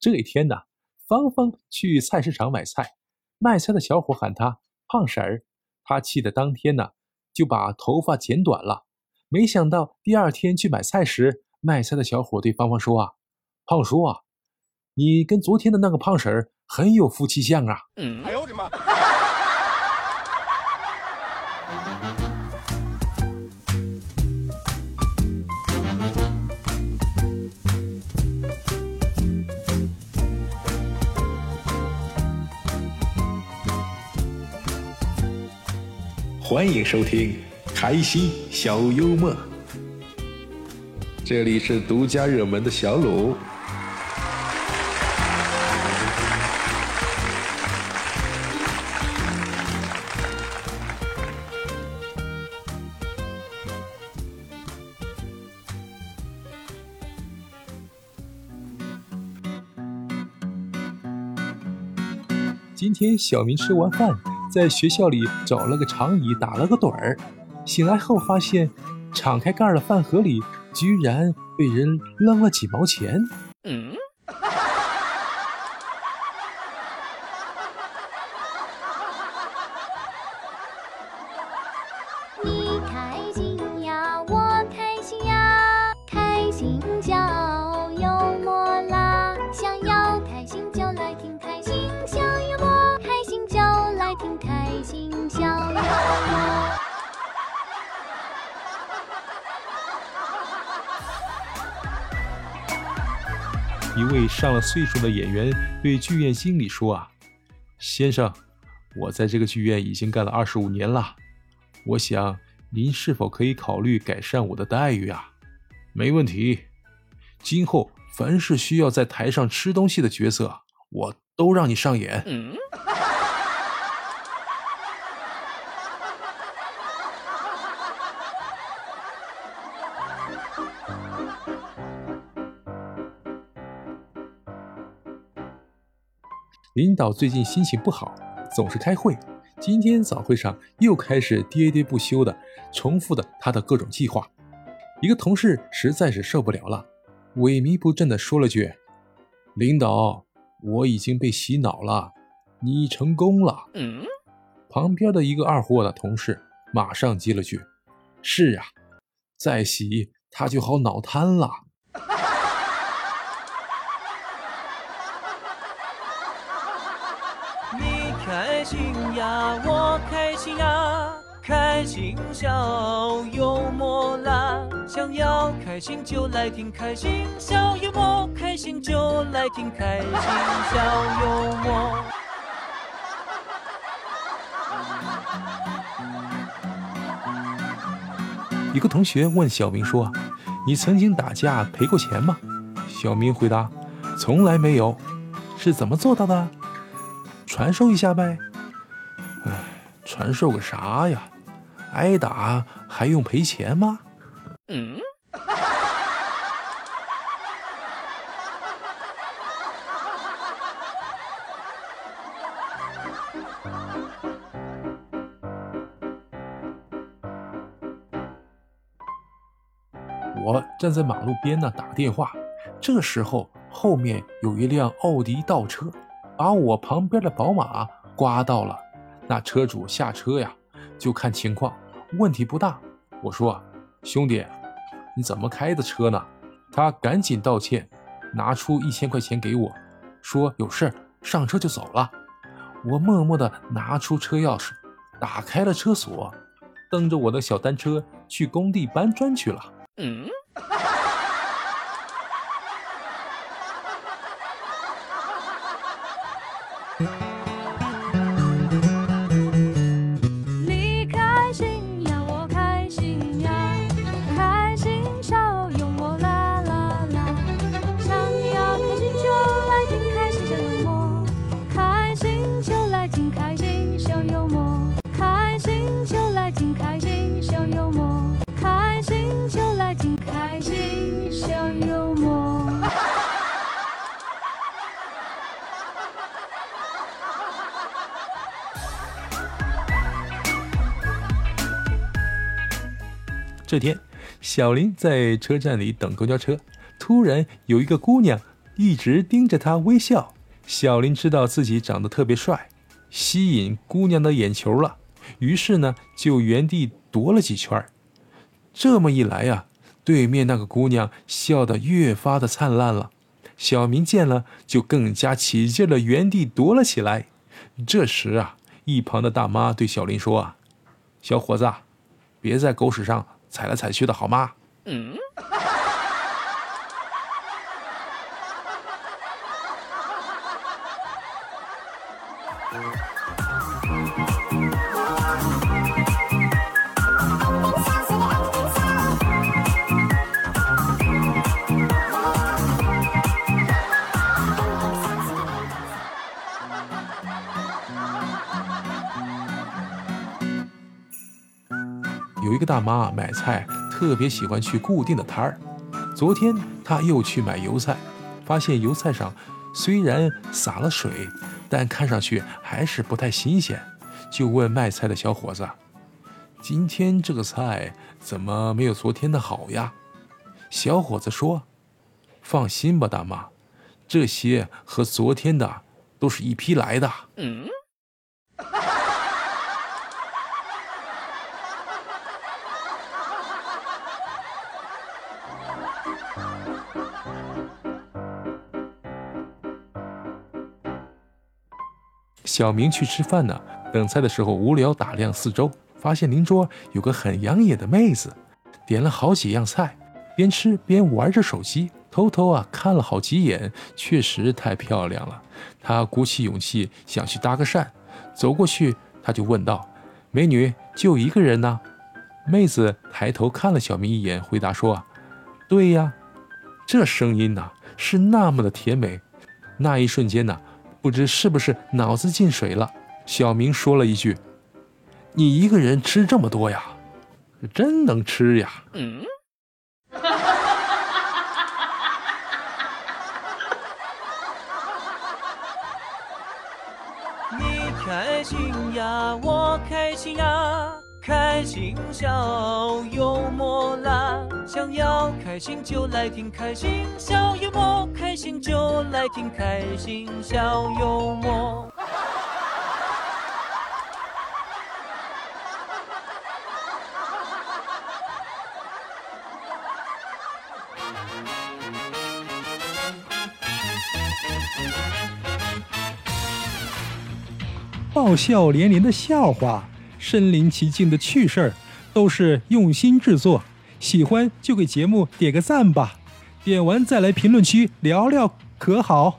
这一天呢，芳芳去菜市场买菜，卖菜的小伙喊她胖婶儿，她气得当天呢就把头发剪短了。没想到第二天去买菜时，卖菜的小伙对芳芳说：“啊，胖叔啊，你跟昨天的那个胖婶儿很有夫妻相啊。”哎呦我的妈！欢迎收听《开心小幽默》，这里是独家热门的小鲁。今天小明吃完饭。在学校里找了个长椅，打了个盹儿。醒来后发现，敞开盖儿的饭盒里居然被人扔了几毛钱。嗯。一位上了岁数的演员对剧院经理说：“啊，先生，我在这个剧院已经干了二十五年了，我想您是否可以考虑改善我的待遇啊？没问题，今后凡是需要在台上吃东西的角色，我都让你上演。” 领导最近心情不好，总是开会。今天早会上又开始喋喋不休的重复的他的各种计划。一个同事实在是受不了了，萎靡不振的说了句：“领导，我已经被洗脑了，你成功了。”旁边的一个二货的同事马上接了句：“是啊，再洗他就好脑瘫了。”开心呀，我开心呀，开心小幽默啦！想要开心就来听开心小幽默，开心就来听开心小幽默。一个同学问小明说：“你曾经打架赔过钱吗？”小明回答：“从来没有。”是怎么做到的？传授一下呗，传授个啥呀？挨打还用赔钱吗？嗯。我站在马路边呢，打电话。这时候后面有一辆奥迪倒车。把我旁边的宝马刮到了，那车主下车呀，就看情况，问题不大。我说：“兄弟，你怎么开的车呢？”他赶紧道歉，拿出一千块钱给我，说有事上车就走了。我默默地拿出车钥匙，打开了车锁，蹬着我的小单车去工地搬砖去了。嗯。这天，小林在车站里等公交车，突然有一个姑娘一直盯着他微笑。小林知道自己长得特别帅，吸引姑娘的眼球了，于是呢就原地踱了几圈。这么一来呀，对面那个姑娘笑得越发的灿烂了。小明见了，就更加起劲的原地踱了起来。这时啊，一旁的大妈对小林说：“啊，小伙子，别在狗屎上了踩来踩去的好吗？”嗯。有一个大妈买菜特别喜欢去固定的摊儿。昨天她又去买油菜，发现油菜上虽然洒了水，但看上去还是不太新鲜，就问卖菜的小伙子：“今天这个菜怎么没有昨天的好呀？”小伙子说：“放心吧，大妈，这些和昨天的都是一批来的。”嗯。小明去吃饭呢，等菜的时候无聊，打量四周，发现邻桌有个很养眼的妹子，点了好几样菜，边吃边玩着手机，偷偷啊看了好几眼，确实太漂亮了。他鼓起勇气想去搭个讪，走过去他就问道：“美女，就一个人呢？”妹子抬头看了小明一眼，回答说：“对呀。”这声音呢是那么的甜美，那一瞬间呢。不知是不是脑子进水了，小明说了一句：“你一个人吃这么多呀，真能吃呀。”嗯。你开心呀，我开心呀。开心笑幽默啦，想要开心就来听开心小幽默，开心就来听开心小幽默。爆笑连连的笑话。身临其境的趣事儿，都是用心制作。喜欢就给节目点个赞吧，点完再来评论区聊聊，可好？